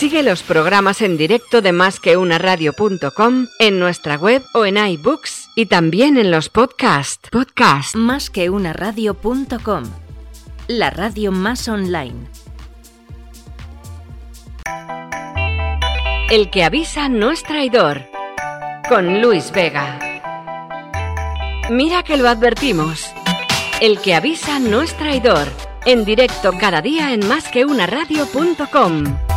Sigue los programas en directo de Más que en nuestra web o en iBooks y también en los podcasts. Podcast Más que la radio más online. El que avisa no es traidor. Con Luis Vega. Mira que lo advertimos. El que avisa no es traidor. En directo cada día en másqueunaradio.com.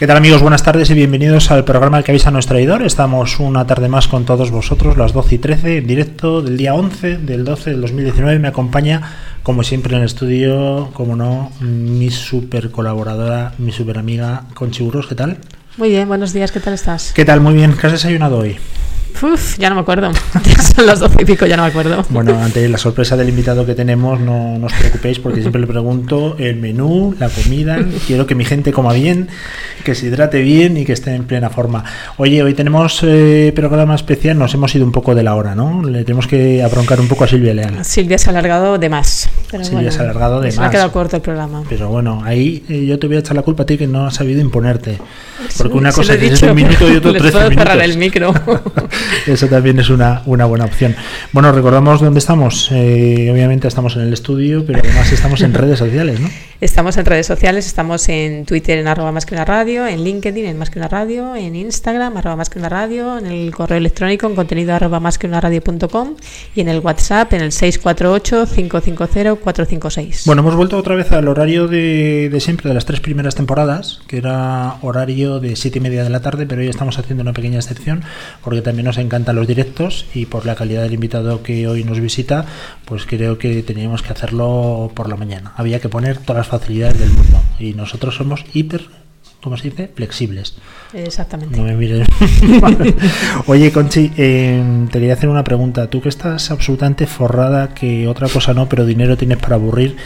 ¿Qué tal amigos? Buenas tardes y bienvenidos al programa que avisa nuestro traidor. Estamos una tarde más con todos vosotros, las 12 y 13, en directo del día 11 del 12 del 2019. Me acompaña, como siempre en el estudio, como no, mi super colaboradora, mi super amiga Conchi Burros. ¿Qué tal? Muy bien, buenos días, ¿qué tal estás? ¿Qué tal? Muy bien. ¿Qué has desayunado hoy? Uf, ya no me acuerdo. Son las doce y pico, ya no me acuerdo. Bueno, ante la sorpresa del invitado que tenemos, no, no os preocupéis porque siempre le pregunto el menú, la comida. Quiero que mi gente coma bien, que se hidrate bien y que esté en plena forma. Oye, hoy tenemos eh, programa especial, nos hemos ido un poco de la hora, ¿no? Le tenemos que abroncar un poco a Silvia Leal. Silvia se ha alargado de más. Silvia se ha alargado de más. Se ha quedado corto el programa. Pero bueno, ahí eh, yo te voy a echar la culpa a ti que no has sabido imponerte. Porque una cosa es un minuto y otro tres minutos. cerrar el micro. Eso también es una, una, buena opción. Bueno, recordamos dónde estamos. Eh, obviamente estamos en el estudio, pero además estamos en redes sociales, ¿no? Estamos en redes sociales, estamos en Twitter en arroba más que una radio, en LinkedIn en más que una radio, en Instagram arroba más que una radio, en el correo electrónico en contenido arroba más que una radio.com y en el WhatsApp en el 648-550-456. Bueno, hemos vuelto otra vez al horario de, de siempre, de las tres primeras temporadas, que era horario de siete y media de la tarde, pero hoy estamos haciendo una pequeña excepción porque también nos encantan los directos y por la calidad del invitado que hoy nos visita, pues creo que teníamos que hacerlo por la mañana. Había que poner todas las facilidades del mundo. Y nosotros somos hiper, ¿cómo se dice? Flexibles. Exactamente. No me mires. Oye, Conchi, eh, te quería hacer una pregunta. Tú que estás absolutamente forrada, que otra cosa no, pero dinero tienes para aburrir,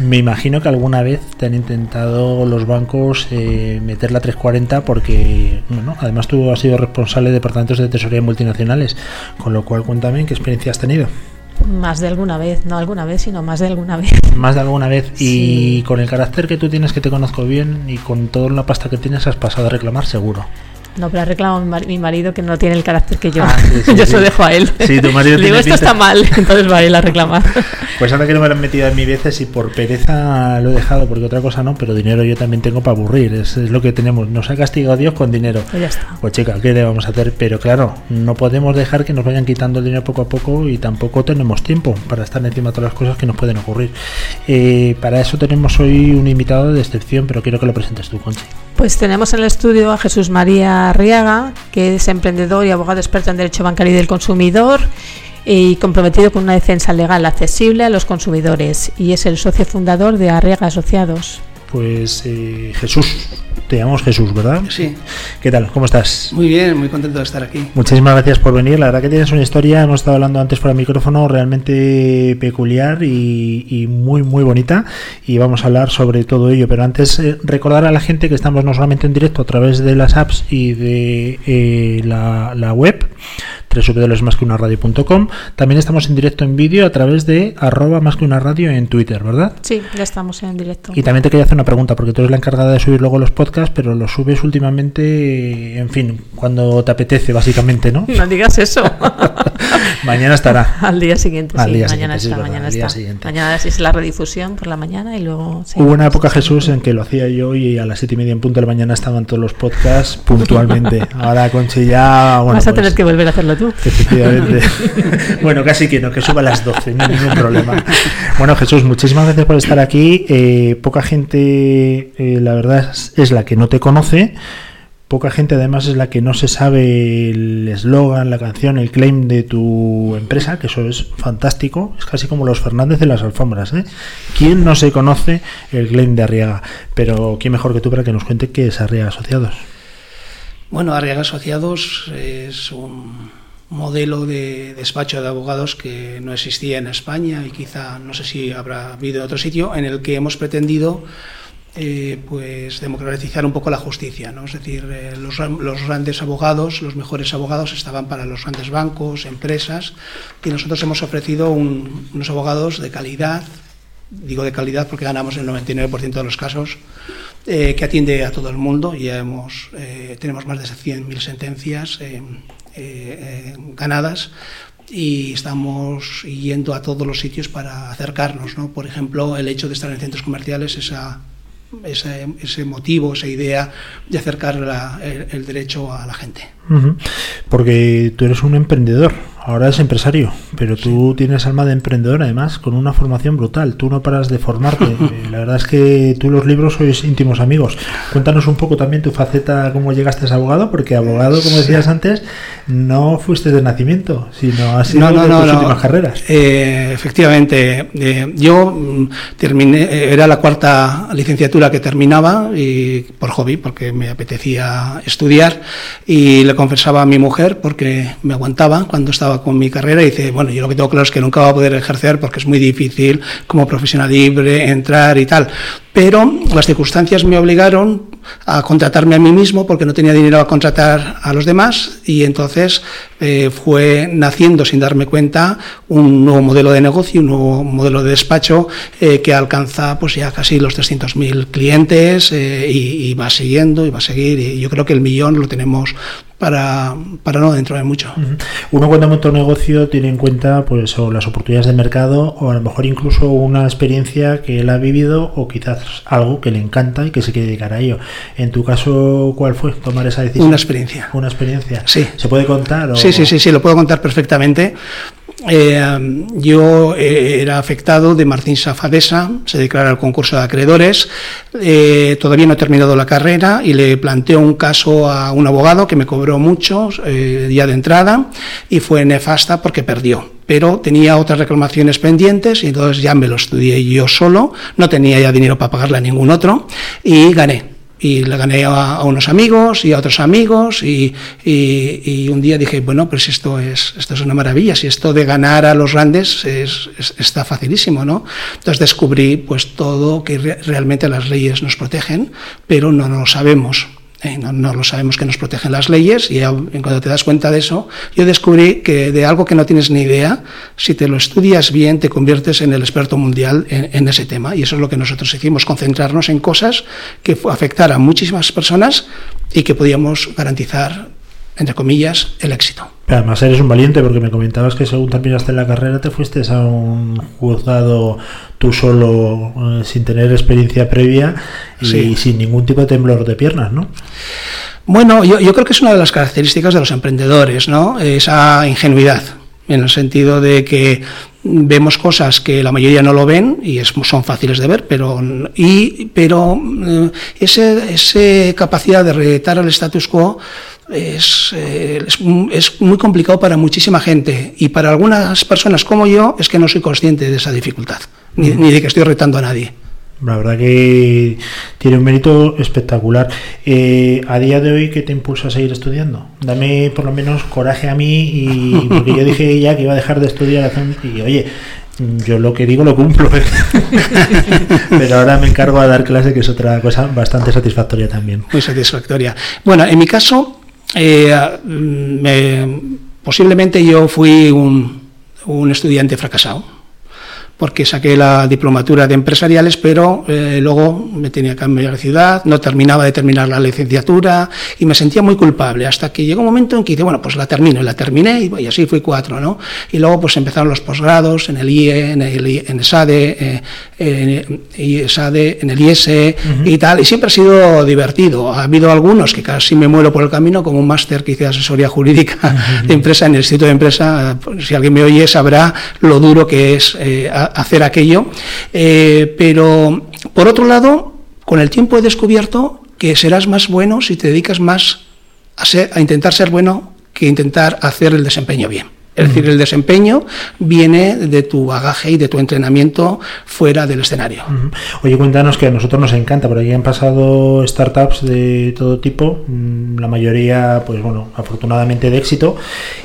me imagino que alguna vez te han intentado los bancos eh, meter la 340 porque, bueno, además tú has sido responsable de departamentos de tesorería multinacionales, con lo cual cuéntame qué experiencia has tenido. Más de alguna vez, no alguna vez, sino más de alguna vez. Más de alguna vez. Y con el carácter que tú tienes, que te conozco bien, y con toda la pasta que tienes, has pasado a reclamar seguro. No, pero ha reclamado mi mari- mi marido que no tiene el carácter que yo. Ah, sí, sí, yo sí. se lo dejo a él. Sí, tu marido Le Digo, esto pinta- está mal, entonces va él a reclamar. Pues ahora que no me lo han metido en mi veces y por pereza lo he dejado, porque otra cosa no, pero dinero yo también tengo para aburrir, es, es lo que tenemos. Nos ha castigado Dios con dinero. Pues ya está. Pues chica, ¿qué le vamos a hacer? Pero claro, no podemos dejar que nos vayan quitando el dinero poco a poco y tampoco tenemos tiempo para estar encima de todas las cosas que nos pueden ocurrir. Eh, para eso tenemos hoy un invitado de excepción, pero quiero que lo presentes tú, Conchi. Pues tenemos en el estudio a Jesús María Arriaga, que es emprendedor y abogado experto en derecho bancario y del consumidor y comprometido con una defensa legal accesible a los consumidores y es el socio fundador de Arriaga Asociados. Pues eh, Jesús, te llamamos Jesús, ¿verdad? Sí, ¿Qué tal? ¿Cómo estás? muy bien, muy contento de estar aquí. Muchísimas gracias por venir. La verdad que tienes una historia, hemos estado hablando antes fuera del micrófono, realmente peculiar y, y muy, muy bonita. Y vamos a hablar sobre todo ello. Pero antes, eh, recordar a la gente que estamos no solamente en directo a través de las apps y de eh, la, la web www.masqueunaradio.com también estamos en directo en vídeo a través de arroba más que una radio en Twitter, ¿verdad? Sí, ya estamos en directo. Y también te quería hacer una pregunta, porque tú eres la encargada de subir luego los podcasts, pero los subes últimamente, en fin, cuando te apetece, básicamente, ¿no? No digas eso. Mañana estará. Al día siguiente, Al sí. mañana siguiente, sí, está, es mañana está. siguiente. Mañana es la redifusión por la mañana y luego... sí. Hubo una época, Jesús, en que lo hacía yo y a las siete y media en punto de la mañana estaban todos los podcasts puntualmente. Ahora, Conchi, ya... Bueno, Vas a pues, tener que volver a hacerlo tú. Efectivamente. bueno, casi que no, que suba a las 12, no hay ningún problema. Bueno, Jesús, muchísimas gracias por estar aquí. Eh, poca gente, eh, la verdad, es, es la que no te conoce. Poca gente además es la que no se sabe el eslogan, la canción, el claim de tu empresa, que eso es fantástico. Es casi como los Fernández de las alfombras. ¿eh? ¿Quién no se conoce el claim de Arriaga? Pero quién mejor que tú para que nos cuente qué es Arriaga Asociados. Bueno, Arriaga Asociados es un modelo de despacho de abogados que no existía en España y quizá no sé si habrá habido en otro sitio en el que hemos pretendido eh, pues democratizar un poco la justicia, ¿no? Es decir, eh, los, los grandes abogados, los mejores abogados estaban para los grandes bancos, empresas, y nosotros hemos ofrecido un- unos abogados de calidad, digo de calidad porque ganamos el 99% de los casos, eh, que atiende a todo el mundo. Ya hemos, eh, tenemos más de 100.000 sentencias eh, eh, ganadas y estamos yendo a todos los sitios para acercarnos. ¿no? Por ejemplo, el hecho de estar en centros comerciales, esa, ese, ese motivo, esa idea de acercar la- el, el derecho a la gente. Porque tú eres un emprendedor, ahora es empresario, pero tú tienes alma de emprendedor además, con una formación brutal. Tú no paras de formarte. Eh, La verdad es que tú y los libros sois íntimos amigos. Cuéntanos un poco también tu faceta, cómo llegaste a ser abogado, porque abogado, como decías antes, no fuiste de nacimiento, sino has sido de tus últimas carreras. Eh, efectivamente, eh, yo mm, terminé, eh, era la cuarta licenciatura que terminaba y por hobby, porque me apetecía estudiar y le confesaba a mi mujer porque me aguantaba cuando estaba con mi carrera y dice, bueno, yo lo que tengo claro es que nunca voy a poder ejercer porque es muy difícil como profesional libre entrar y tal. Pero las circunstancias me obligaron a contratarme a mí mismo porque no tenía dinero a contratar a los demás y entonces eh, fue naciendo sin darme cuenta un nuevo modelo de negocio, un nuevo modelo de despacho eh, que alcanza pues ya casi los 300.000 clientes eh, y, y va siguiendo y va a seguir y yo creo que el millón lo tenemos para, para no dentro de mucho. Uno cuando monta un negocio tiene en cuenta pues o las oportunidades de mercado o a lo mejor incluso una experiencia que él ha vivido o quizás algo que le encanta y que se quiere dedicar a ello. En tu caso, ¿cuál fue tomar esa decisión? Una experiencia. Una experiencia. Sí. ¿Se puede contar? o- Sí, sí, sí, sí, lo puedo contar perfectamente. Eh, yo eh, era afectado de Martín Safadesa, se declara el concurso de acreedores, eh, todavía no he terminado la carrera y le planteo un caso a un abogado que me cobró mucho eh, ya de entrada y fue nefasta porque perdió. Pero tenía otras reclamaciones pendientes y entonces ya me lo estudié yo solo, no tenía ya dinero para pagarle a ningún otro y gané y le gané a, unos amigos y a otros amigos y, y- un día dije, bueno, pues esto es, esto es una maravilla, si esto de ganar a los grandes es- es- está facilísimo, ¿no? Entonces descubrí pues todo que re- realmente las leyes nos protegen, pero no lo sabemos. ¿Eh? No, no lo sabemos que nos protegen las leyes y cuando te das cuenta de eso, yo descubrí que de algo que no tienes ni idea, si te lo estudias bien, te conviertes en el experto mundial en, en ese tema. Y eso es lo que nosotros hicimos, concentrarnos en cosas que afectaran a muchísimas personas y que podíamos garantizar, entre comillas, el éxito. Además eres un valiente porque me comentabas que según terminaste la carrera te fuiste a un juzgado tú solo eh, sin tener experiencia previa y sin ningún tipo de temblor de piernas, ¿no? Bueno, yo, yo, creo que es una de las características de los emprendedores, ¿no? Esa ingenuidad, en el sentido de que vemos cosas que la mayoría no lo ven y es, son fáciles de ver, pero, y, pero eh, esa ese capacidad de retar al status quo es, eh, es, es, muy complicado para muchísima gente y para algunas personas como yo es que no soy consciente de esa dificultad, ni, ni de que estoy retando a nadie. La verdad que tiene un mérito espectacular. Eh, a día de hoy, ¿qué te impulsa a seguir estudiando? Dame por lo menos coraje a mí, y, porque yo dije ya que iba a dejar de estudiar y oye, yo lo que digo lo cumplo. Pero ahora me encargo a dar clase, que es otra cosa bastante satisfactoria también. Muy satisfactoria. Bueno, en mi caso, eh, me, posiblemente yo fui un, estudiante fracasado porque saqué la diplomatura de empresariales, pero eh, luego me tenía que cambiar de ciudad, no terminaba de terminar la licenciatura y me sentía muy culpable, hasta que llegó un momento en que dije, bueno, pues la termino, y la terminé y, así fui cuatro, ¿no? Y luego pues empezaron los posgrados en el IE, en el, en SADE, eh, en, en el IES y tal, y siempre ha sido divertido. Ha habido algunos que casi me muero por el camino, como un máster que hice de asesoría jurídica de empresa en el Instituto de Empresa, si alguien me oye sabrá lo duro que es eh, hacer aquello. Eh, pero, por otro lado, con el tiempo he descubierto que serás más bueno si te dedicas más a, a intentar ser bueno que intentar hacer el desempeño bien. Es decir, el desempeño viene de tu bagaje y de tu entrenamiento fuera del escenario. Oye, cuéntanos que a nosotros nos encanta, por ahí han pasado startups de todo tipo, mm, la mayoría, pues bueno, afortunadamente de éxito,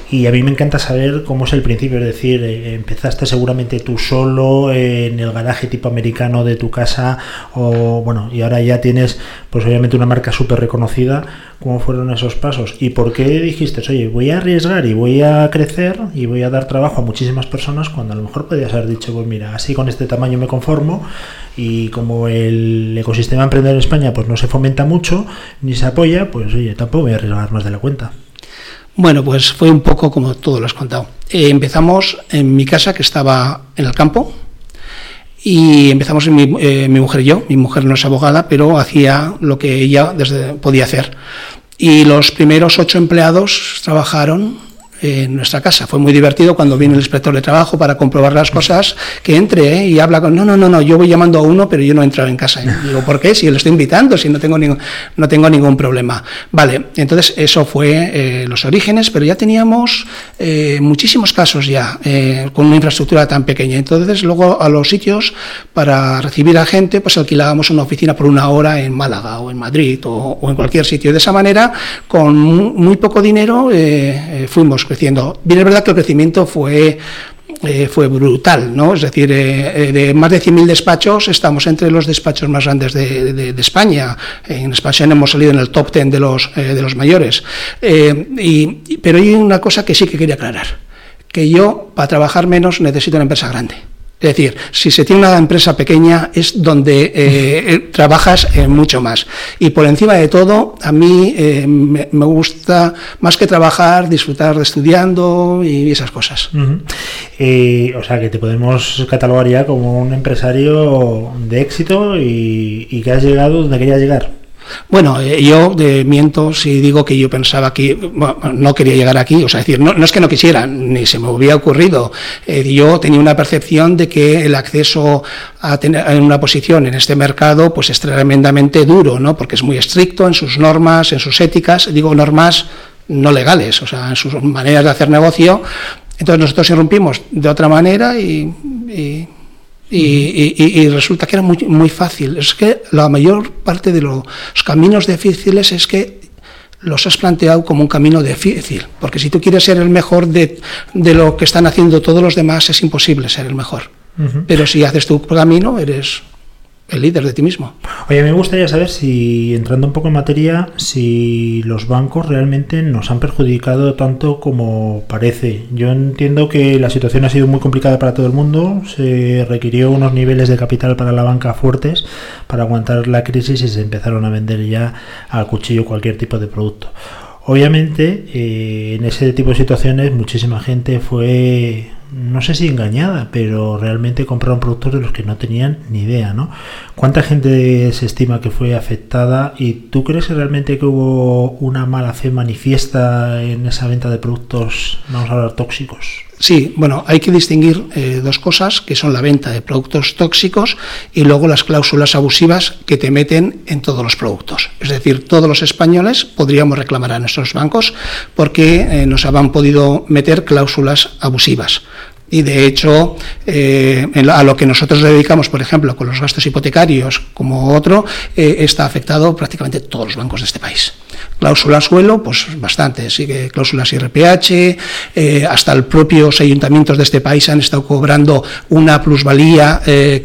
y a mí me encanta saber cómo es el principio, es decir, eh, empezaste seguramente tú solo en el garaje tipo americano de tu casa, o bueno, y ahora ya tienes, pues obviamente una marca súper reconocida, ¿cómo fueron esos pasos? ¿Y por qué dijiste, oye, voy a arriesgar y voy a crecer y voy a dar trabajo a muchísimas personas cuando a lo mejor podías haber dicho, pues mira, así con este tamaño me conformo y como el ecosistema emprendedor en España pues no se fomenta mucho ni se apoya, pues oye, tampoco voy a arriesgar más de la cuenta. Bueno, pues fue un poco como todo lo has contado. Eh, empezamos en mi casa que estaba en el campo y empezamos mi, eh, mi, mujer y yo. Mi mujer no es abogada, pero hacía lo que ella desde, podía hacer. Y los primeros ocho empleados trabajaron en nuestra casa. Fue muy divertido cuando viene el inspector de trabajo para comprobar las cosas, que entre ¿eh? y habla con, no, no, no, no, yo voy llamando a uno, pero yo no he entrado en casa. digo, ¿por qué? Si le estoy invitando, si no tengo, ningún, no tengo ningún problema. Vale, entonces eso fue eh, los orígenes, pero ya teníamos eh, muchísimos casos ya con una infraestructura tan pequeña. Entonces luego a los sitios para recibir a gente, pues alquilábamos una oficina por una hora en Málaga o en Madrid o, o en cualquier sitio. De esa manera, con muy poco dinero, fuimos creciendo. Bien, es verdad que el crecimiento fue eh, fue brutal, ¿no? Es decir, eh, eh, de más de 100.000 despachos estamos entre los despachos más grandes de, España. En España hemos salido en el top 10 de los, de los mayores. Y, pero hay una cosa que sí que quería aclarar, que yo para trabajar menos necesito una empresa grande. Es decir, si se tiene una empresa pequeña es donde eh, eh, trabajas eh, mucho más. Y por encima de todo, a mí me, gusta más que trabajar, disfrutar de estudiando y esas cosas. O sea, que te podemos catalogar ya como un empresario de éxito y que has llegado donde querías llegar. Bueno, eh, yo de miento si digo que yo pensaba que no quería llegar aquí, o sea, decir, no, no, es que no quisiera, ni se me hubiera ocurrido. Eh, yo tenía una percepción de que el acceso a tener en una posición en este mercado pues es tremendamente duro, ¿no? Porque es muy estricto en sus normas, en sus éticas, digo normas no legales, o sea, en sus maneras de hacer negocio. Entonces nosotros irrumpimos de otra manera y y, y, y, resulta que era muy, muy fácil. Es que la mayor parte de los caminos difíciles es que los has planteado como un camino difícil, porque si tú quieres ser el mejor de, de lo que están haciendo todos los demás, es imposible ser el mejor. Uh -huh. Pero si haces tu camino, eres el líder de ti mismo. Oye, me gustaría saber si, entrando un poco en materia, si los bancos realmente nos han perjudicado tanto como parece. Yo entiendo que la situación ha sido muy complicada para todo el mundo, se requirió unos niveles de capital para la banca fuertes para aguantar la crisis y se empezaron a vender ya al cuchillo cualquier tipo de producto. Obviamente, eh, en ese tipo de situaciones muchísima gente fue, no sé si engañada, pero realmente compraron productos de los que no tenían ni idea, ¿no? ¿Cuánta gente se estima que fue afectada? ¿Y tú crees que realmente que hubo una mala fe manifiesta en esa venta de productos, vamos a hablar, tóxicos? Sí, bueno, hay que distinguir eh, dos cosas, que son la venta de productos tóxicos y luego las cláusulas abusivas que te meten en todos los productos. Es decir, todos los españoles podríamos reclamar a nuestros bancos porque eh, nos habían podido meter cláusulas abusivas y de hecho eh, a lo que nosotros dedicamos, por ejemplo, con los gastos hipotecarios como otro, está afectado prácticamente todos los bancos de este país. Cláusulas suelo, pues bastante, sigue cláusulas IRPH, eh, hasta los propios ayuntamientos de este país han estado cobrando una plusvalía eh,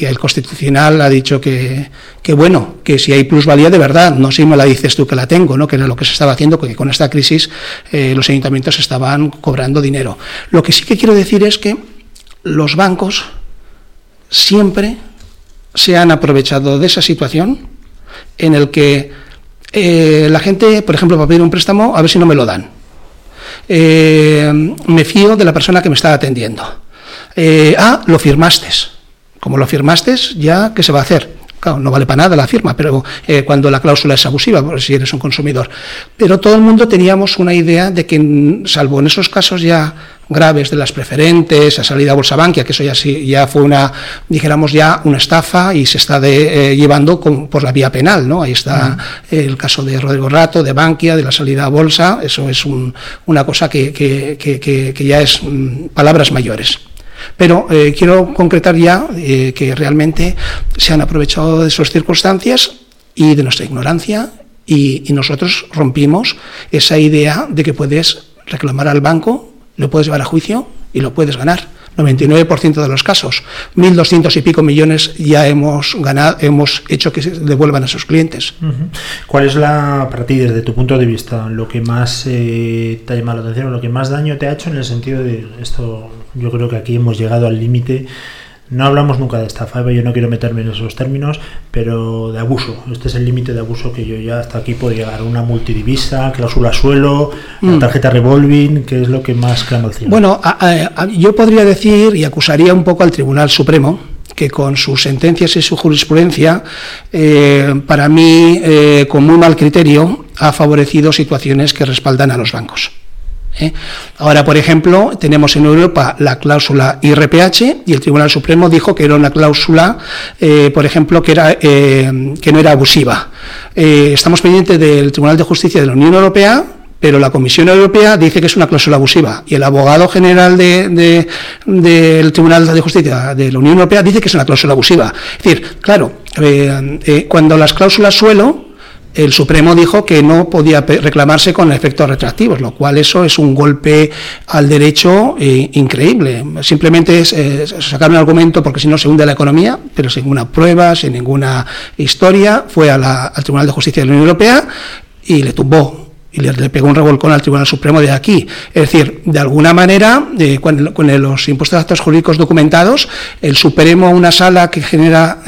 que, el Constitucional ha dicho que, que, bueno, que si hay plusvalía de verdad, no si me la dices tú que la tengo, ¿no? que era lo que se estaba haciendo, porque con esta crisis eh, los ayuntamientos estaban cobrando dinero. Lo que sí que quiero decir es que los bancos siempre se han aprovechado de esa situación en el que eh, la gente, por ejemplo, para pedir un préstamo, a ver si no me lo dan. Eh, me fío de la persona que me está atendiendo. Ah, lo firmaste. Como lo firmaste, ya, ¿qué se va a hacer? Claro, no vale para nada la firma, pero cuando la cláusula es abusiva, por si eres un consumidor. Pero todo el mundo teníamos una idea de que, salvo en esos casos ya graves de las preferentes, a salida a Bolsa Bankia, que eso ya, ya fue una, dijéramos ya, una estafa y se está de, eh, llevando por la vía penal, ¿no? Ahí está el caso de Rodrigo Rato, de Bankia, de la salida a Bolsa, eso es una cosa que, que, ya es mm, palabras mayores. Pero eh, quiero concretar ya eh, que realmente se han aprovechado de esas circunstancias y de nuestra ignorancia y nosotros rompimos esa idea de que puedes reclamar al banco lo puedes llevar a juicio y lo puedes ganar. 99% de los casos. 1.200 y pico millones ya hemos ganado, hemos hecho que se devuelvan a sus clientes. ¿Cuál es la, para ti, desde tu punto de vista, lo que más eh, te ha llamado la atención o lo que más daño te ha hecho en el sentido de esto? Yo creo que aquí hemos llegado al límite no hablamos nunca de estafa, yo no quiero meterme en esos términos, pero de abuso. Este es el límite de abuso que yo ya hasta aquí puedo llegar. Una multidivisa, cláusula suelo, mm. tarjeta revolving, que es lo que más clama el cielo. Bueno, yo podría decir y acusaría un poco al Tribunal Supremo que con sus sentencias y su jurisprudencia, eh, para mí, eh, con muy mal criterio, ha favorecido situaciones que respaldan a los bancos. ¿Eh? Ahora, por ejemplo, tenemos en Europa la cláusula IRPH y el Tribunal Supremo dijo que era una cláusula, eh, por ejemplo, que, era, eh, que no era abusiva. estamos pendientes del Tribunal de Justicia de la Unión Europea, pero la Comisión Europea dice que es una cláusula abusiva y el abogado general del Tribunal de Justicia de la Unión Europea dice que es una cláusula abusiva. Es decir, claro, cuando las cláusulas suelo el Supremo dijo que no podía reclamarse con efectos retractivos, lo cual eso es un golpe al derecho eh, increíble. Simplemente es eh, sacar un argumento porque si no se hunde la economía, pero sin ninguna prueba, sin ninguna historia, fue al Tribunal de Justicia de la Unión Europea y le tumbó y le, pegó un revolcón al Tribunal Supremo de aquí. Es decir, de alguna manera, eh, con, los impuestos de actos jurídicos documentados, el Supremo, una sala que genera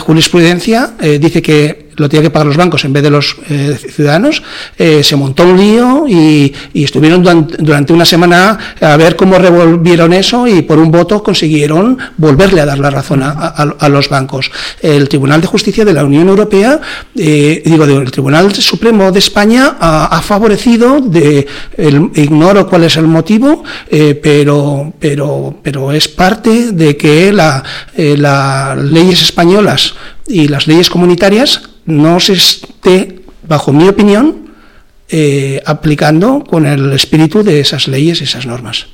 jurisprudencia, dice que lo tienen que pagar los bancos en vez de los eh, ciudadanos, eh, se montó un lío y, estuvieron durante, una semana a ver cómo revolvieron eso y por un voto consiguieron volverle a dar la razón a, los bancos. El Tribunal de Justicia de la Unión Europea, eh, digo, el Tribunal Supremo de España ha, favorecido, de, ignoro cuál es el motivo, pero, pero, pero es parte de que las leyes españolas y las leyes comunitarias no se esté, bajo mi opinión, eh, aplicando con el espíritu de esas leyes y esas normas.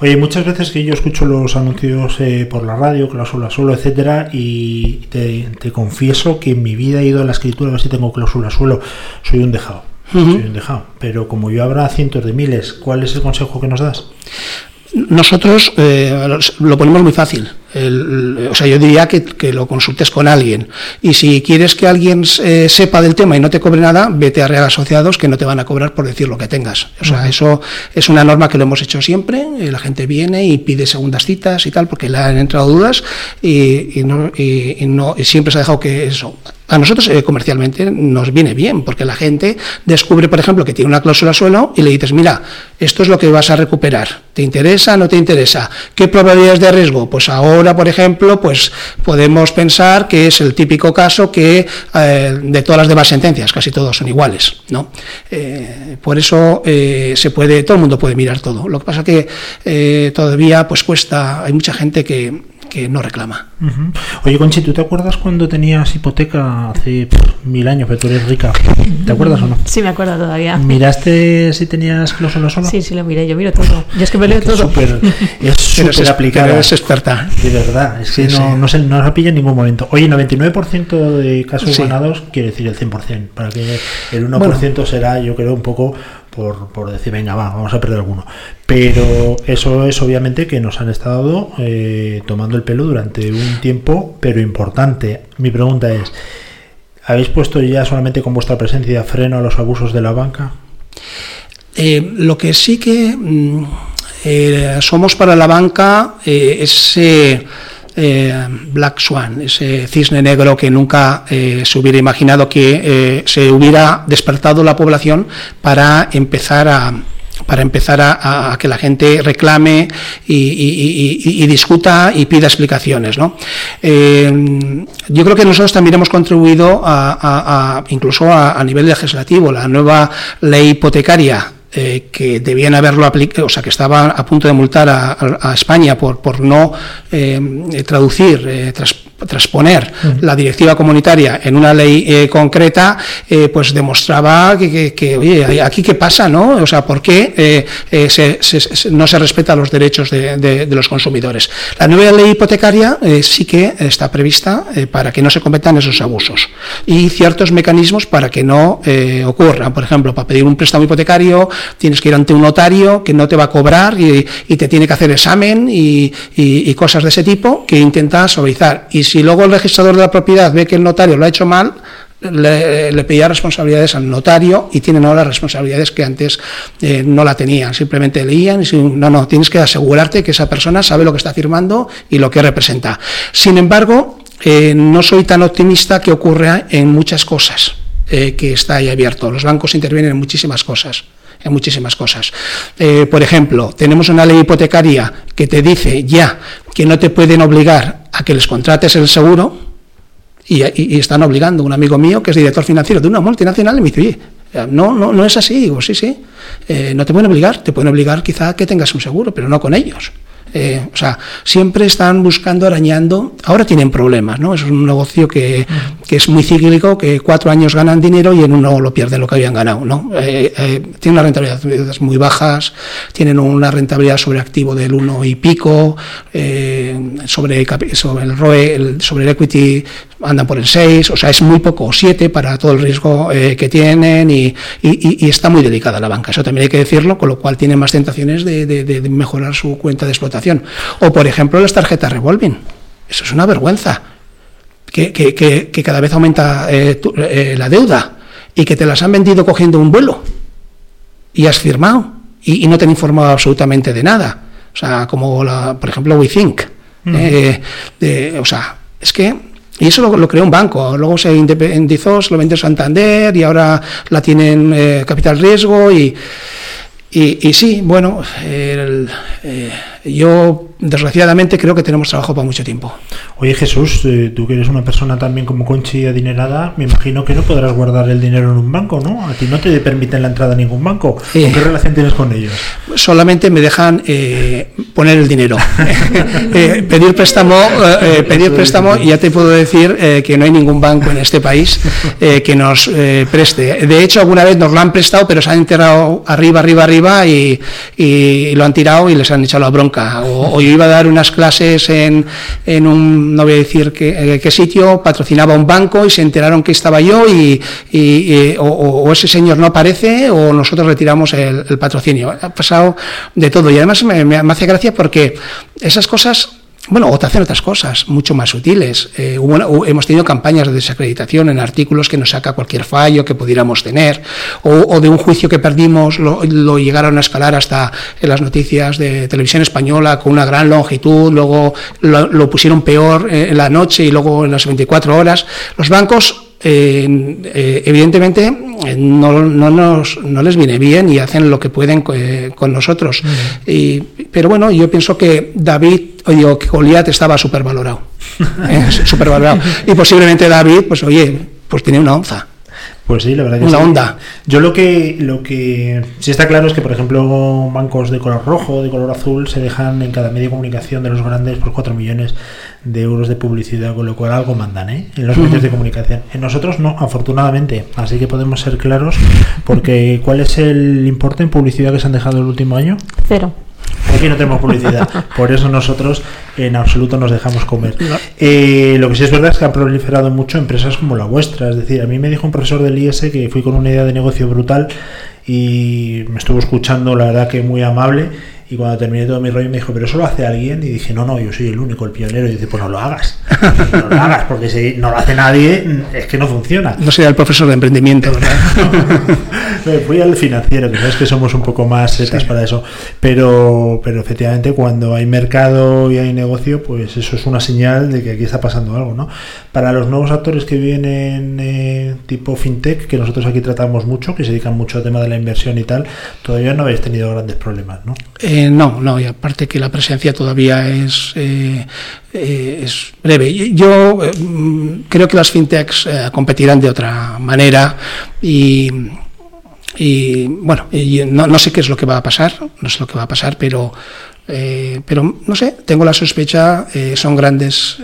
Oye, muchas veces que yo escucho los anuncios eh, por la radio, cláusula suelo, etcétera, y te, confieso que en mi vida he ido a la escritura a ver si tengo cláusula suelo. Soy un dejado. Soy un dejado. Pero como yo habrá cientos de miles, ¿cuál es el consejo que nos das? Nosotros eh, lo ponemos muy fácil o sea, yo diría que, lo consultes con alguien. Y si quieres que alguien eh, sepa del tema y no te cobre nada, vete a Real Asociados que no te van a cobrar por decir lo que tengas. O sea, eso es una norma que lo hemos hecho siempre. Eh, la gente viene y pide segundas citas y tal porque le han entrado dudas y, no, y no, y siempre se ha dejado que eso a nosotros eh, comercialmente nos viene bien, porque la gente descubre, por ejemplo, que tiene una cláusula suelo y le dices, mira, esto es lo que vas a recuperar. ¿Te interesa? ¿No te interesa? ¿Qué probabilidades de riesgo? Pues ahora, por ejemplo, pues podemos pensar que es el típico caso que eh, de todas las demás sentencias, casi todos son iguales, ¿no? Eh, por eso se puede, todo el mundo puede mirar todo. Lo que pasa que todavía pues cuesta, hay mucha gente que que no reclama. Oye, Conchi, ¿tú te acuerdas cuando tenías hipoteca hace mil años, pero tú eres rica? ¿Te acuerdas o no? Sí, me acuerdo todavía. ¿Miraste si tenías cláusula solo? Sí, sí, lo miré, yo miro todo. Yo es que me leo todo. es súper aplicada. es experta. De verdad, es que no, no, se, no se pilla en ningún momento. Oye, 99% de casos ganados quiere decir el 100%, para que el 1% será, yo creo, un poco por, decir, venga, va, vamos a perder alguno. Pero eso es obviamente que nos han estado eh, tomando el pelo durante un tiempo, pero importante. Mi pregunta es, ¿habéis puesto ya solamente con vuestra presencia freno a los abusos de la banca? Eh, lo que sí que mm, eh, somos para la banca ese eh, Black Swan, ese cisne negro que nunca eh, se hubiera imaginado que eh, se hubiera despertado la población para empezar a para empezar a, que la gente reclame y, discuta y pida explicaciones. ¿no? yo creo que nosotros también hemos contribuido a, incluso a, nivel legislativo. La nueva ley hipotecaria eh, que debían haberlo aplicado, o sea, que estaban a punto de multar a, España por, por no eh, traducir, eh, transponer la directiva comunitaria en una ley eh, concreta, eh, pues demostraba que, oye, aquí qué pasa, ¿no? O sea, ¿por qué eh, se, no se respetan los derechos de, los consumidores? La nueva ley hipotecaria sí que está prevista para que no se cometan esos abusos y ciertos mecanismos para que no ocurran. Por ejemplo, para pedir un préstamo hipotecario tienes que ir ante un notario que no te va a cobrar y, te tiene que hacer examen y, y, cosas de ese tipo que intenta suavizar. Y si luego el registrador de la propiedad ve que el notario lo ha hecho mal, le, le pedía responsabilidades al notario y tienen ahora responsabilidades que antes eh, no la tenían. Simplemente leían y no, no, tienes que asegurarte que esa persona sabe lo que está firmando y lo que representa. Sin embargo, eh, no soy tan optimista que ocurra en muchas cosas eh, que está ahí abierto. Los bancos intervienen en muchísimas cosas en muchísimas cosas. por ejemplo, tenemos una ley hipotecaria que te dice ya que no te pueden obligar a que les contrates el seguro y, están obligando. Un amigo mío que es director financiero de una multinacional y me dice, oye, no, no, no es así. Digo, sí, sí, eh, no te pueden obligar, te pueden obligar quizá a que tengas un seguro, pero no con ellos. Eh, o sea, siempre están buscando, arañando. Ahora tienen problemas, ¿no? Es un negocio que, es muy cíclico, que cuatro años ganan dinero y en uno lo pierden lo que habían ganado, ¿no? Eh, eh, tienen una rentabilidad muy bajas, tienen una rentabilidad sobre activo del uno y pico, sobre el ROE, sobre el equity andan por el 6, o sea, es muy poco, 7 para todo el riesgo que tienen y, está muy delicada la banca, eso también hay que decirlo, con lo cual tienen más tentaciones de mejorar su cuenta de explotación o, por ejemplo, las tarjetas revolving. Eso es una vergüenza. Que, cada vez aumenta eh, eh, la deuda y que te las han vendido cogiendo un vuelo y has firmado y, no te han informado absolutamente de nada. O sea, como, la, por ejemplo, WeThink. Eh, o sea, es que y eso lo, creó un banco, luego se independizó, se lo vendió Santander y ahora la tienen capital riesgo y, y, sí, bueno, el, yo desgraciadamente creo que tenemos trabajo para mucho tiempo. Oye Jesús, eh, tú que eres una persona también como Conchi adinerada, me imagino que no podrás guardar el dinero en un banco, ¿no? A ti no te permiten la entrada a ningún banco. ¿Con qué relación tienes con ellos? Solamente me dejan eh, poner el dinero. Eh, pedir préstamo, pedir préstamo y ya te puedo decir que no hay ningún banco en este país que nos preste. De hecho, alguna vez nos lo han prestado, pero se han enterrado arriba, arriba, arriba y, lo han tirado y les han echado la bronca. o iba a dar unas clases en, en un, no voy a decir qué, eh, qué, sitio, patrocinaba un banco y se enteraron que estaba yo y, o, ese señor no aparece o nosotros retiramos el, patrocinio. Ha pasado de todo y además me, me, hace gracia porque esas cosas bueno, o te hacen otras cosas mucho más útiles. Eh, hemos tenido campañas de desacreditación en artículos que nos saca cualquier fallo que pudiéramos tener, o, de un juicio que perdimos, lo, llegaron a escalar hasta en las noticias de televisión española con una gran longitud, luego lo, pusieron peor en la noche y luego en las 24 horas. Los bancos eh, evidentemente no, no, nos, no, les viene bien y hacen lo que pueden con nosotros. Y, pero bueno, yo pienso que David, o que Goliat estaba supervalorado. eh, supervalorado. Y posiblemente David, pues oye, pues tiene una onza. Pues sí, la verdad que Una onda. Yo lo que lo que sí está claro es que, por ejemplo, bancos de color rojo, de color azul, se dejan en cada medio de comunicación de los grandes por 4 millones de euros de publicidad, con lo cual algo mandan ¿eh? en los medios de comunicación. En nosotros no, afortunadamente. Así que podemos ser claros, porque ¿cuál es el importe en publicidad que se han dejado el último año? Cero. Aquí no tenemos publicidad, por eso nosotros en absoluto nos dejamos comer. Eh, lo que sí es verdad es que han proliferado mucho empresas como la vuestra. Es decir, a mí me dijo un profesor del IS que fui con una idea de negocio brutal y me estuvo escuchando, la verdad que muy amable y cuando terminé todo mi rollo me dijo, pero eso lo hace alguien. Y dije, no, no, yo soy el único, el pionero. Y dice, pues no lo hagas. No lo hagas, porque si no lo hace nadie, es que no funciona. No sería el profesor de emprendimiento, ¿verdad? Fui al financiero, que sabes que somos un poco más setas para eso. Pero, pero efectivamente, cuando hay mercado y hay negocio, pues eso es una señal de que aquí está pasando algo, ¿no? Para los nuevos actores que vienen eh, tipo fintech, que nosotros aquí tratamos mucho, que se dedican mucho al tema de la inversión y tal, todavía no habéis tenido grandes problemas, ¿no? Eh, eh, no, no, y aparte que la presencia todavía es, eh, eh, es breve. Yo mm, creo que las fintechs competirán de otra manera y, bueno, no, sé qué es lo que va a pasar, no sé lo que va a pasar, pero, pero no sé, tengo la sospecha, son grandes,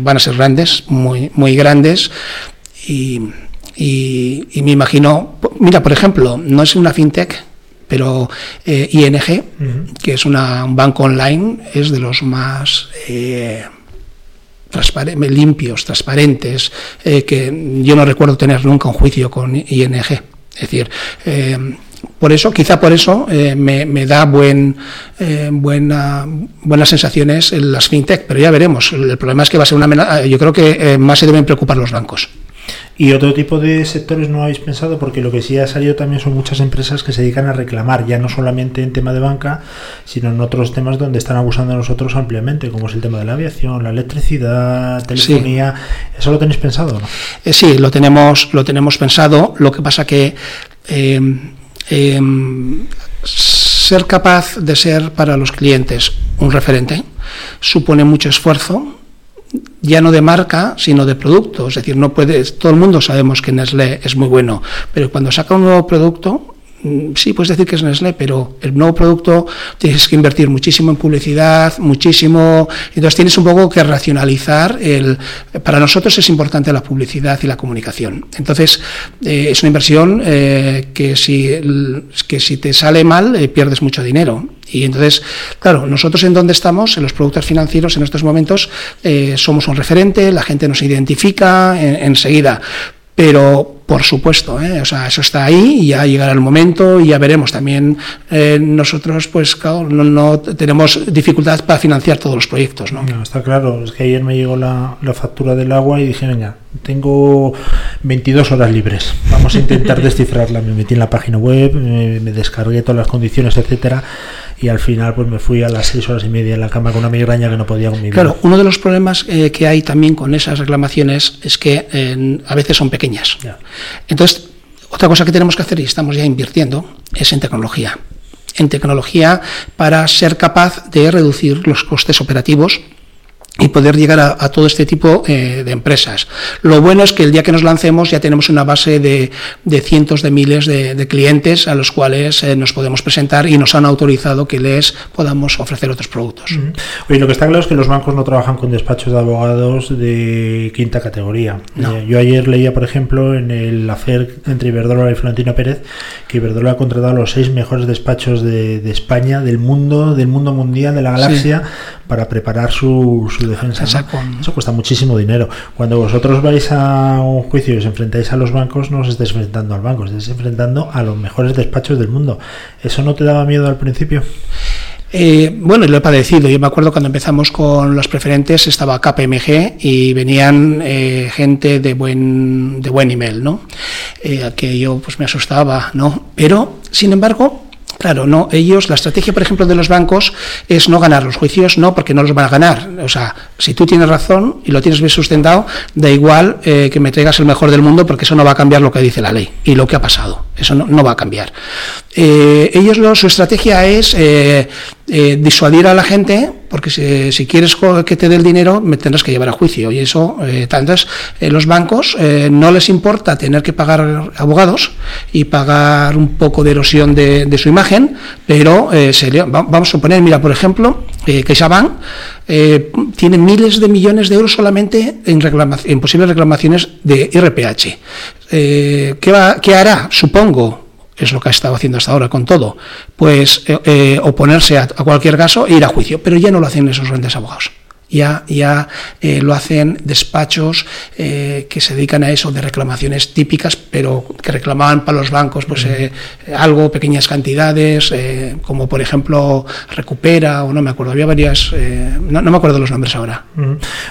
van a ser grandes, muy, muy grandes y, y me imagino, mira, por ejemplo, no es una fintech pero eh, ING, que es un banco online, es de los más eh, limpios, transparentes, eh, que yo no recuerdo tener nunca un juicio con ING. Es decir, por eso, quizá por eso me, da buen, buena, buenas sensaciones en las fintech, pero ya veremos. El problema es que va a ser una amenaza. Yo creo que más se deben preocupar los bancos. Y otro tipo de sectores no habéis pensado, porque lo que sí ha salido también son muchas empresas que se dedican a reclamar, ya no solamente en tema de banca, sino en otros temas donde están abusando de nosotros ampliamente, como es el tema de la aviación, la electricidad, telefonía. ¿Eso lo tenéis pensado? ¿no? Eh, sí, lo tenemos, lo tenemos pensado. Lo que pasa que em, em, ser capaz de ser para los clientes un referente supone mucho esfuerzo ya no de marca, sino de producto. Es decir, no puedes, todo el mundo sabemos que Nestlé es muy bueno, pero cuando saca un nuevo producto, sí, puedes decir que es Nestlé, pero el nuevo producto tienes que invertir muchísimo en publicidad, muchísimo. Entonces tienes un poco que racionalizar. El, para nosotros es importante la publicidad y la comunicación. Entonces eh, es una inversión eh, que, si, que si te sale mal eh, pierdes mucho dinero. Y entonces, claro, nosotros en donde estamos, en los productos financieros en estos momentos, somos un referente, la gente nos identifica enseguida. Pero por supuesto, ¿eh? o sea, eso está ahí y ya llegará el momento y ya veremos. También eh, nosotros, pues claro, no, tenemos dificultad para financiar todos los proyectos. ¿no? está claro, es que ayer me llegó la, la, factura del agua y dije, venga, tengo 22 horas libres, vamos a intentar descifrarla. Me metí en la página web, me, me descargué todas las condiciones, etcétera y al final pues me fui a las seis horas y media en la cama con una migraña que no podía convivir. Claro, uno de los problemas eh, que hay también con esas reclamaciones es que eh, a veces son pequeñas. Entonces, otra cosa que tenemos que hacer y estamos ya invirtiendo es en tecnología. En tecnología para ser capaz de reducir los costes operativos y poder llegar a, todo este tipo eh, de empresas. Lo bueno es que el día que nos lancemos ya tenemos una base de, cientos de miles de, clientes a los cuales eh, nos podemos presentar y nos han autorizado que les podamos ofrecer otros productos. Oye, lo que está claro es que los bancos no trabajan con despachos de abogados de quinta categoría. Eh, yo ayer leía, por ejemplo, en el hacer entre Iberdrola y Florentino Pérez, que Iberdrola ha contratado los seis mejores despachos de, España, del mundo, del mundo mundial, de la galaxia, para preparar su, defensa. Eso cuesta muchísimo dinero. Cuando vosotros vais a un juicio y os enfrentáis a los bancos, no os estáis enfrentando al banco, os estáis enfrentando a los mejores despachos del mundo. ¿Eso no te daba miedo al principio? Eh, bueno, lo he padecido. Yo me acuerdo cuando empezamos con los preferentes estaba KPMG y venían eh, gente de buen de buen nivel, ¿no? Eh, que yo pues me asustaba, ¿no? Pero sin embargo Claro, no, ellos, la estrategia, por ejemplo, de los bancos es no ganar los juicios, no, porque no los van a ganar. O sea, si tú tienes razón y lo tienes bien sustentado, da igual eh, que me traigas el mejor del mundo, porque eso no va a cambiar lo que dice la ley y lo que ha pasado. Eso no, va a cambiar. Eh, ellos, lo, su estrategia es eh, disuadir a la gente porque si, quieres que te dé el dinero me tendrás que llevar a juicio y eso eh, entonces eh, los bancos eh, no les importa tener que pagar abogados y pagar un poco de erosión de, su imagen pero vamos a suponer mira por ejemplo CaixaBank tiene miles de millones de euros solamente en, en posibles reclamaciones de RPH ¿qué, va, ¿qué hará? supongo es lo que ha estado haciendo hasta ahora con todo, pues eh, eh, oponerse a, a, cualquier caso e ir a juicio, pero ya no lo hacen esos grandes abogados ya, ya eh, lo hacen despachos eh, que se dedican a eso de reclamaciones típicas, pero que reclamaban para los bancos pues eh, algo, pequeñas cantidades, como por ejemplo Recupera, o no me acuerdo, había varias, no, me acuerdo los nombres ahora.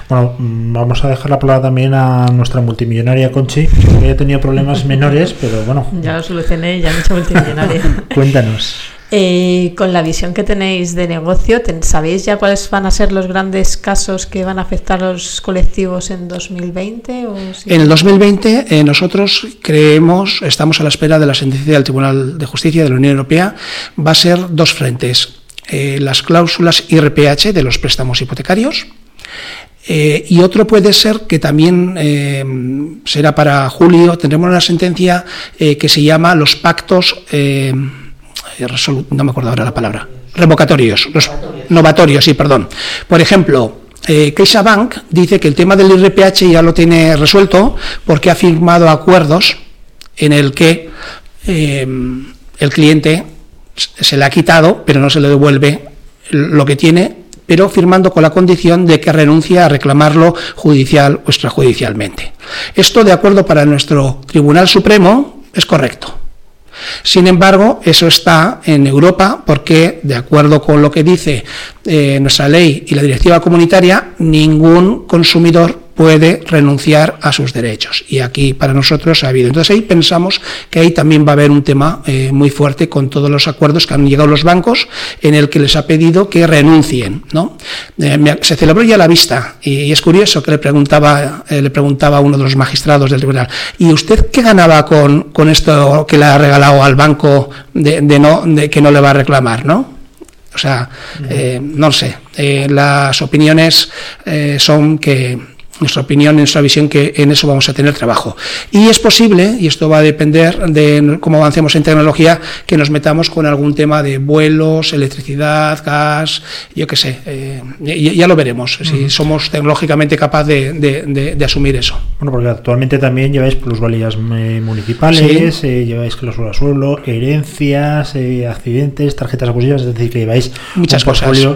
Bueno, mm, vamos a dejar la palabra también a nuestra multimillonaria Conchi, que ha tenido problemas menores, pero bueno. Ya lo solucioné, ya me he hecho multimillonaria. Cuéntanos. Eh, con la visión que tenéis de negocio, ¿sabéis ya cuáles van a ser los grandes casos que van a afectar a los colectivos en 2020? En el 2020 eh, nosotros creemos, estamos a la espera de la sentencia del Tribunal de Justicia de la Unión Europea, va a ser dos frentes. Eh, las cláusulas IRPH de los préstamos hipotecarios, y otro puede ser que también será para julio, tendremos una sentencia que se llama los pactos no me acuerdo ahora la palabra, revocatorios, los novatorios, sí, perdón. Por ejemplo, eh, CaixaBank dice que el tema del IRPH ya lo tiene resuelto porque ha firmado acuerdos en el que eh, el cliente se le ha quitado, pero no se le devuelve lo que tiene, pero firmando con la condición de que renuncie a reclamarlo judicial o extrajudicialmente. Esto, de acuerdo para nuestro Tribunal Supremo, es correcto. Sin embargo, eso está en Europa porque, de acuerdo con lo que dice eh, nuestra ley y la directiva comunitaria, ningún consumidor puede renunciar a sus derechos. Y aquí para nosotros ha habido. Entonces ahí pensamos que ahí también va a haber un tema eh, muy fuerte con todos los acuerdos que han llegado los bancos en el que les ha pedido que renuncien. ¿no? Eh, se celebró ya la vista y, es curioso que le preguntaba, le preguntaba a uno de los magistrados del tribunal, ¿y usted qué ganaba con, con esto que le ha regalado al banco de, no, de que no le va a reclamar? ¿no? O sea, eh, no sé, eh, las opiniones eh, son que nuestra opinión, nuestra visión, que en eso vamos a tener trabajo. Y es posible, y esto va a depender de cómo avancemos en tecnología, que nos metamos con algún tema de vuelos, electricidad, gas, yo qué sé, eh, ya, lo veremos, si somos tecnológicamente capaces de, asumir eso. Bueno, porque actualmente también lleváis plusvalías eh, municipales, eh, lleváis cláusulas suelo, herencias, accidentes, tarjetas abusivas, es decir, que lleváis muchas un cosas.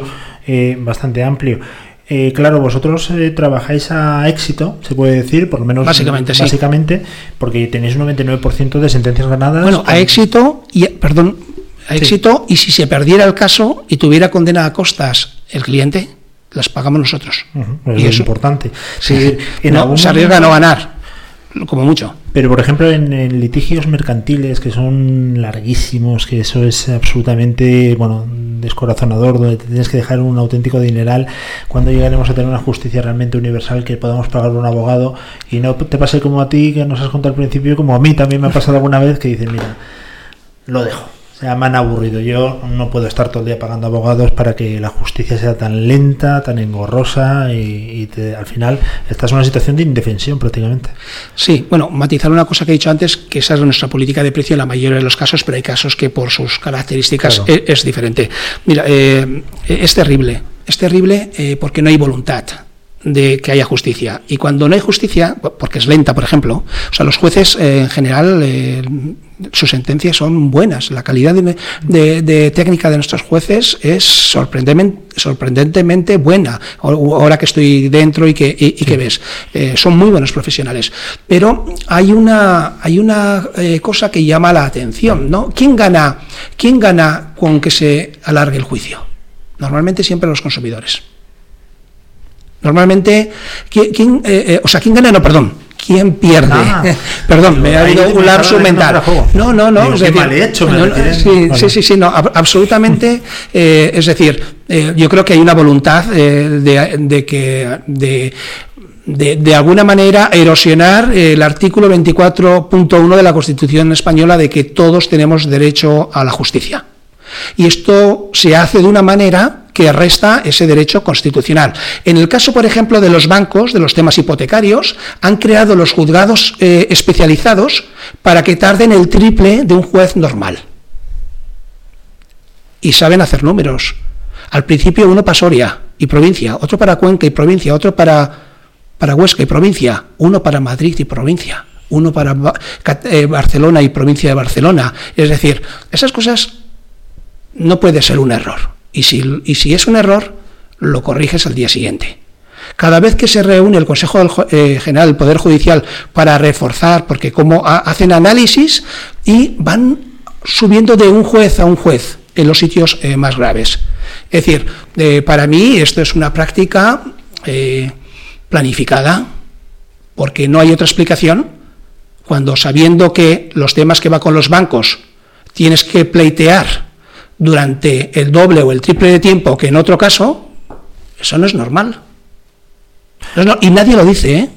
bastante amplio. Eh, claro, vosotros eh, trabajáis a éxito, se puede decir, por lo menos básicamente, básicamente porque tenéis un 99% de sentencias ganadas. Bueno, a éxito y perdón, a éxito y si se perdiera el caso y tuviera condena a costas el cliente, las pagamos nosotros. y es importante. Sí, no, se arriesga a no ganar como mucho. Pero, por ejemplo, en, litigios mercantiles que son larguísimos, que eso es absolutamente, bueno, descorazonador, donde tienes que dejar un auténtico dineral, cuando llegaremos a tener una justicia realmente universal que podamos pagar un abogado y no te pase como a ti, que nos has contado al principio, como a mí también me ha pasado alguna vez, que dices, mira, lo dejo se me han aburrido. Yo no puedo estar todo el día pagando abogados para que la justicia sea tan lenta, tan engorrosa y, al final estás en una situación de indefensión prácticamente. Sí, bueno, matizar una cosa que he dicho antes, que esa es nuestra política de precio en la mayoría de los casos, pero hay casos que por sus características es, diferente. Mira, eh, es terrible, es terrible eh, porque no hay voluntad de que haya justicia. Y cuando no hay justicia, porque es lenta, por ejemplo, o sea, los jueces eh, en general, eh, sus sentencias son buenas. La calidad de, técnica de nuestros jueces es sorprendentemente, sorprendentemente buena. Ahora que estoy dentro y que, y, que ves, eh, son muy buenos profesionales. Pero hay una, hay una cosa que llama la atención, ¿no? ¿Quién gana, ¿Quién gana con que se alargue el juicio? Normalmente siempre los consumidores. Normalmente, ¿quién, eh, eh, o sea, ¿quién gana? No, perdón, ¿quién pierde? Ah. perdón, me ha habido un lapso mental. No, no, no. es decir, hecho, sí, sí, sí, no, absolutamente. Eh, es decir, yo creo que hay una voluntad de, que. De, de, de, alguna manera erosionar el artículo 24.1 de la Constitución española de que todos tenemos derecho a la justicia. Y esto se hace de una manera que resta ese derecho constitucional. En el caso, por ejemplo, de los bancos, de los temas hipotecarios, han creado los juzgados eh, especializados para que tarden el triple de un juez normal. Y saben hacer números. Al principio uno para Soria y provincia, otro para Cuenca y provincia, otro para, para Huesca y provincia, uno para Madrid y provincia, uno para eh, Barcelona y provincia de Barcelona. Es decir, esas cosas no puede ser un error. Y si, es un error, lo corriges al día siguiente. Cada vez que se reúne el Consejo eh, General del Poder Judicial para reforzar, porque como hacen análisis y van subiendo de un juez a un juez en los sitios eh, más graves. Es decir, eh, para mí esto es una práctica planificada, porque no hay otra explicación cuando sabiendo que los temas que va con los bancos tienes que pleitear durante el doble o el triple de tiempo que en otro caso, eso no es normal. y nadie lo dice, ¿eh?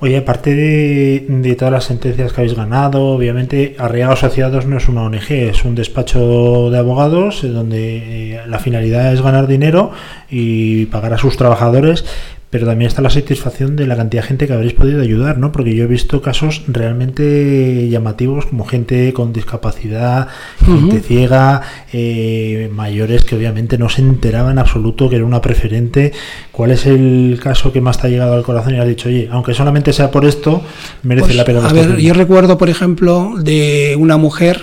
Oye, aparte de, todas las sentencias que habéis ganado, obviamente Arriaga Asociados no es una ONG, es un despacho de abogados eh, donde eh, la finalidad es ganar dinero y pagar a sus trabajadores, pero también está la satisfacción de la cantidad de gente que habréis podido ayudar, ¿no? Porque yo he visto casos realmente llamativos como gente con discapacidad, gente ciega, eh, mayores que obviamente no se enteraban en absoluto que era una preferente. ¿Cuál es el caso que más te ha llegado al corazón y has dicho, oye, aunque solamente sea por esto, merece pues, la pena? A ver, yo recuerdo, por ejemplo, de una mujer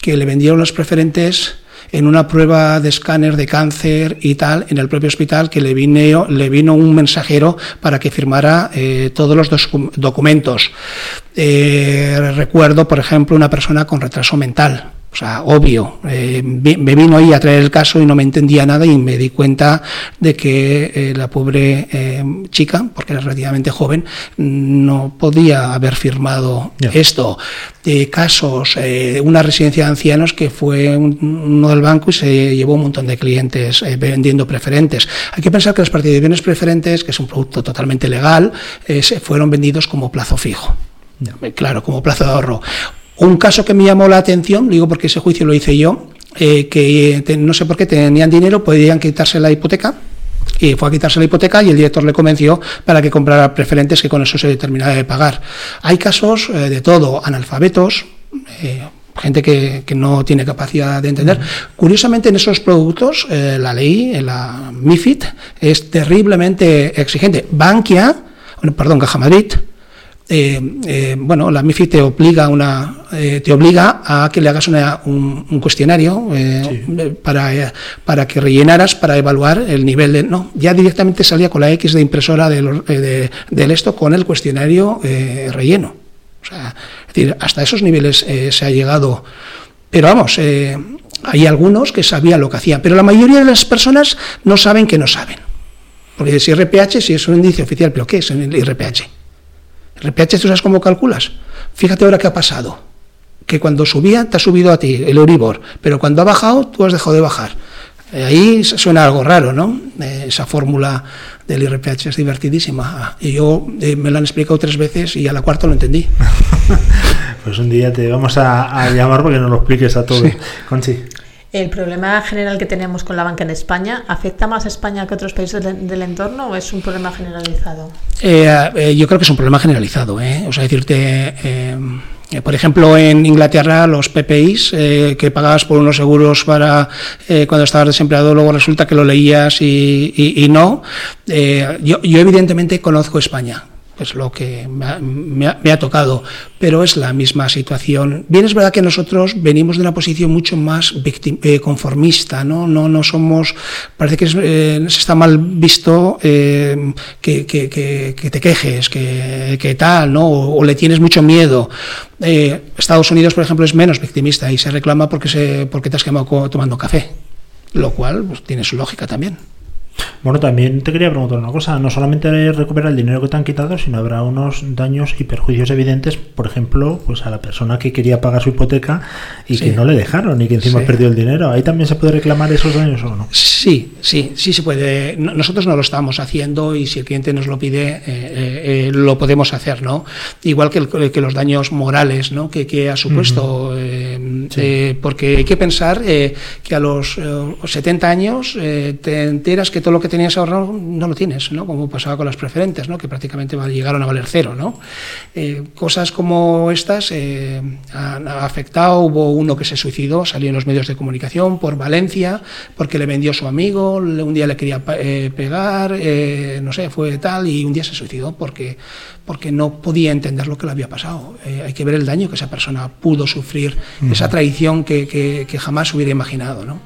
que le vendieron los preferentes en una prueba de escáner de cáncer y tal en el propio hospital que le vino, un mensajero para que firmara eh, todos los documentos. Eh, recuerdo, por ejemplo, una persona con retraso mental o sea, obvio, eh, me vino ahí a traer el caso y no me entendía nada y me di cuenta de que eh, la pobre eh, chica, porque era relativamente joven, no podía haber firmado esto. casos, una residencia de ancianos que fue uno del banco y se llevó un montón de clientes vendiendo preferentes. Hay que pensar que las participaciones preferentes, que es un producto totalmente legal, se fueron vendidos como plazo fijo. Claro, como plazo de ahorro. Un caso que me llamó la atención, digo porque ese juicio lo hice yo, eh, que no sé por qué tenían dinero, podían quitarse la hipoteca, y fue a quitarse la hipoteca y el director le convenció para que comprara preferentes que con eso se determinaba de pagar. Hay casos eh, de todo, analfabetos, eh, gente que, no tiene capacidad de entender. Curiosamente, en esos productos, la ley, la MIFID, es terriblemente exigente. Bankia, perdón, Caja Madrid, eh, eh, bueno, la MIFI te obliga, una, eh, te obliga a que le hagas un, cuestionario para, para que rellenaras para evaluar el nivel de... No, ya directamente salía con la X de impresora del, del esto con el cuestionario relleno. O sea, es decir, hasta esos niveles se ha llegado. Pero vamos, hay algunos que sabían lo que hacían, pero la mayoría de las personas no saben que no saben. Porque si RPH, si es un índice oficial, pero ¿qué es el IRPH? RPH, ¿tú sabes cómo calculas? Fíjate ahora qué ha pasado. Que cuando subía, te ha subido a ti el Euribor, pero cuando ha bajado, tú has dejado de bajar. Eh, ahí suena algo raro, ¿no? Eh, esa fórmula del IRPH es divertidísima. Y yo eh, me lo han explicado tres veces y a la cuarta lo entendí. pues un día te vamos a, llamar para que nos lo expliques a todos. Conchi. ¿El problema general que tenemos con la banca en España afecta más a España que a otros países del, entorno o es un problema generalizado? Eh, eh, yo creo que es un problema generalizado. ¿eh? O sea, decirte, por ejemplo, en Inglaterra los PPIs que pagabas por unos seguros para cuando estabas desempleado, luego resulta que lo leías y, no. yo, yo evidentemente conozco España es lo que me ha, tocado, pero es la misma situación. Bien es verdad que nosotros venimos de una posición mucho más eh, conformista, ¿no? No, no somos, parece que eh, está mal visto eh, que, te quejes, que, tal, ¿no? O, le tienes mucho miedo. Estados Unidos, por ejemplo, es menos victimista y se reclama porque, se, porque te has quemado tomando café lo cual pues, tiene su lógica también. Bueno, también te quería preguntar una cosa. No solamente recupera el dinero que te han quitado, sino habrá unos daños y perjuicios evidentes, por ejemplo, pues a la persona que quería pagar su hipoteca y Sí. que no le dejaron y que encima Sí. perdió el dinero. ¿Ahí también se puede reclamar esos daños o no? Sí, sí, sí se puede. No- Nosotros no lo estamos haciendo y si el cliente nos lo pide, eh, eh, eh, lo podemos hacer, ¿no? Igual que, el- que los daños morales, ¿no? Que, que ha supuesto, eh, Sí. porque hay que pensar que a los eh, 70 años te enteras que todo lo que tenías ahorrado no lo tienes, ¿no? Como pasaba con las preferentes, ¿no? Que prácticamente llegaron a valer cero, ¿no? Eh, cosas como estas eh, han afectado. Hubo uno que se suicidó, salió en los medios de comunicación por Valencia, porque le vendió su amigo, un día le quería eh, pegar, eh, no sé, fue tal, y un día se suicidó porque, porque no podía entender lo que le había pasado. Eh, hay que ver el daño que esa persona pudo sufrir, esa traición que, que- que jamás hubiera imaginado, ¿no?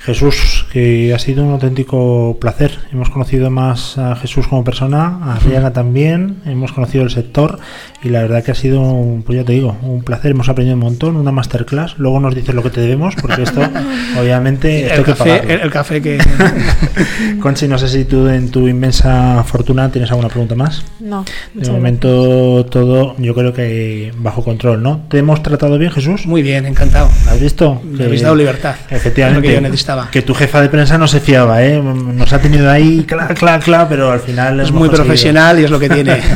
Jesús, que ha sido un auténtico placer. Hemos conocido más a Jesús como persona, a Riaga también, hemos conocido el sector y la verdad que ha sido, un- pues ya te digo, un placer. Hemos aprendido un montón, una masterclass. Luego nos dices lo que te debemos, porque esto, obviamente, esto El que café, el, el café que... Conchi, no sé si tú en tu inmensa fortuna tienes alguna pregunta más. No, De momento todo yo creo que bajo control, ¿no? ¿Te hemos tratado bien, Jesús? Muy bien, encantado. ¿Has visto? Me habéis dado libertad. Efectivamente. Que yo necesitaba. Que tu jefa de prensa no se fiaba, ¿eh? Nos ha tenido ahí, cla, cla, cla, pero al final... Es muy profesional y es lo que tiene.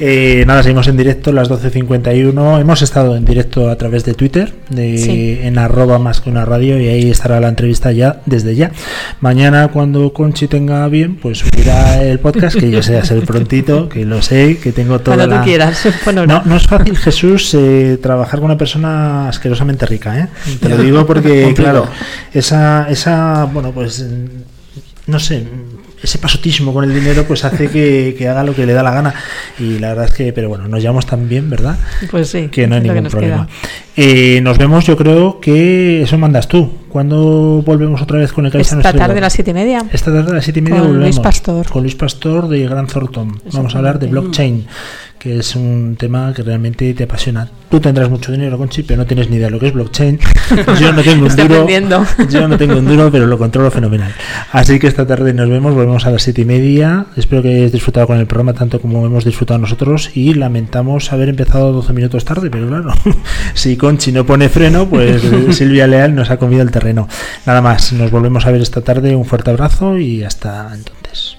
Eh, nada, seguimos en directo las 12.51. Hemos estado en directo a través de Twitter, de, Sí. en arroba más que una radio, y ahí estará la entrevista ya, desde ya. Mañana, cuando Conchi tenga bien, pues subirá el podcast, que yo sé hacer prontito, que lo sé, que tengo toda Cuando la... tú quieras. No, no es fácil, Jesús, eh, trabajar con una persona asquerosamente rica, ¿eh? Te lo digo porque, claro, esa, esa, bueno, pues, no sé, ese pasotismo con el dinero, pues hace que, que haga lo que le da la gana. Y la verdad es que, pero bueno, nos llevamos tan bien, ¿verdad? Pues sí. Que no hay ningún nos problema. Eh, nos vemos, yo creo que eso mandas tú. ¿Cuándo volvemos otra vez con el Caixa Esta Nuestro tarde a las siete y media. Esta tarde a las 7 y media Con Luis. Pastor. Con Luis Pastor de Gran Thornton. Vamos a hablar de blockchain, que es un tema que realmente te apasiona. Tú tendrás mucho dinero, Conchi, pero no tienes ni idea de lo que es blockchain. Yo no tengo un duro. Yo no tengo un duro, pero lo controlo fenomenal. Así que esta tarde nos vemos, volvemos a las 7 y media. Espero que hayáis disfrutado con el programa tanto como hemos disfrutado nosotros y lamentamos haber empezado 12 minutos tarde, pero claro, si Conchi no pone freno, pues Silvia Leal nos ha comido el terreno. Nada más, nos volvemos a ver esta tarde. Un fuerte abrazo y hasta entonces.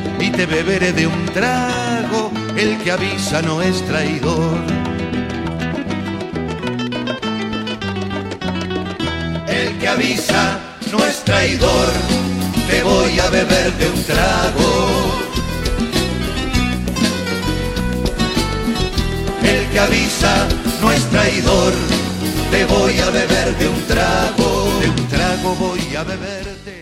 y te beberé de un trago. El que avisa no es traidor. El que avisa no es traidor. Te voy a beber de un trago. El que avisa no es traidor. Te voy a beber de un trago. De un trago voy a beberte.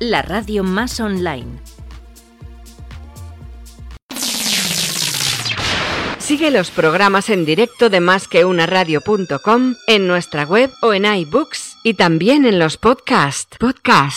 La radio más online. Sigue los programas en directo de másqueunaradio.com en nuestra web o en iBooks y también en los podcasts. Podcast.